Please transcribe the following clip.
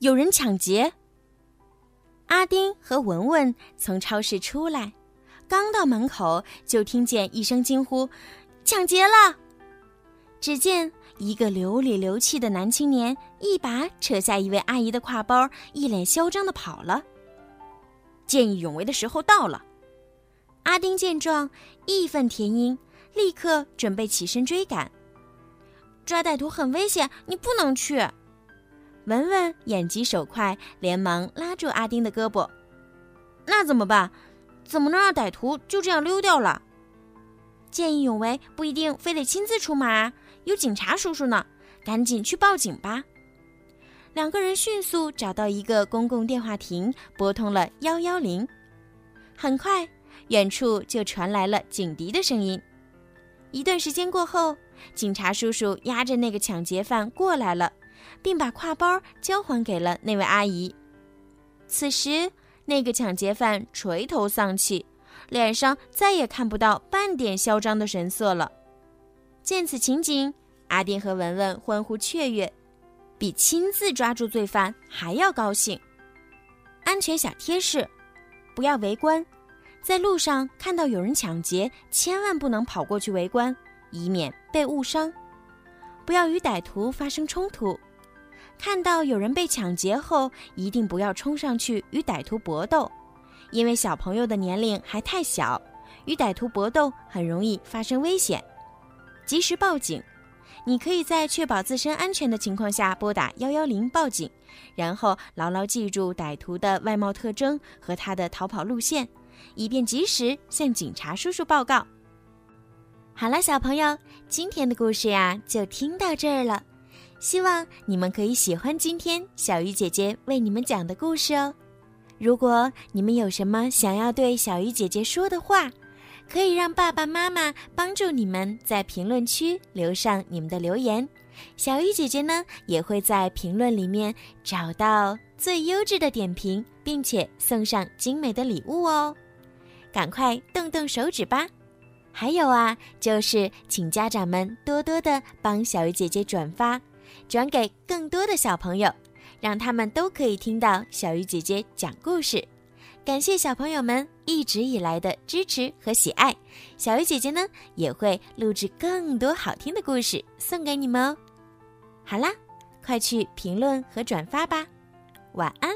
有人抢劫！阿丁和文文从超市出来，刚到门口就听见一声惊呼：“抢劫了！”只见一个流里流气的男青年一把扯下一位阿姨的挎包，一脸嚣张的跑了。见义勇为的时候到了。阿丁见状，义愤填膺，立刻准备起身追赶。抓歹徒很危险，你不能去。文文眼疾手快，连忙拉住阿丁的胳膊。那怎么办？怎么能让歹徒就这样溜掉了？见义勇为不一定非得亲自出马，有警察叔叔呢，赶紧去报警吧。两个人迅速找到一个公共电话亭，拨通了幺幺零。很快，远处就传来了警笛的声音。一段时间过后，警察叔叔押着那个抢劫犯过来了，并把挎包交还给了那位阿姨。此时，那个抢劫犯垂头丧气，脸上再也看不到半点嚣张的神色了。见此情景，阿丁和文文欢呼雀跃。比亲自抓住罪犯还要高兴。安全小贴士：不要围观，在路上看到有人抢劫，千万不能跑过去围观，以免被误伤。不要与歹徒发生冲突。看到有人被抢劫后，一定不要冲上去与歹徒搏斗，因为小朋友的年龄还太小，与歹徒搏斗很容易发生危险。及时报警。你可以在确保自身安全的情况下拨打幺幺零报警，然后牢牢记住歹徒的外貌特征和他的逃跑路线，以便及时向警察叔叔报告。好了，小朋友，今天的故事呀就听到这儿了，希望你们可以喜欢今天小鱼姐姐为你们讲的故事哦。如果你们有什么想要对小鱼姐姐说的话，可以让爸爸妈妈帮助你们在评论区留上你们的留言，小鱼姐姐呢也会在评论里面找到最优质的点评，并且送上精美的礼物哦。赶快动动手指吧！还有啊，就是请家长们多多的帮小鱼姐姐转发，转给更多的小朋友，让他们都可以听到小鱼姐姐讲故事。感谢小朋友们一直以来的支持和喜爱，小鱼姐姐呢也会录制更多好听的故事送给你们哦。好啦，快去评论和转发吧，晚安。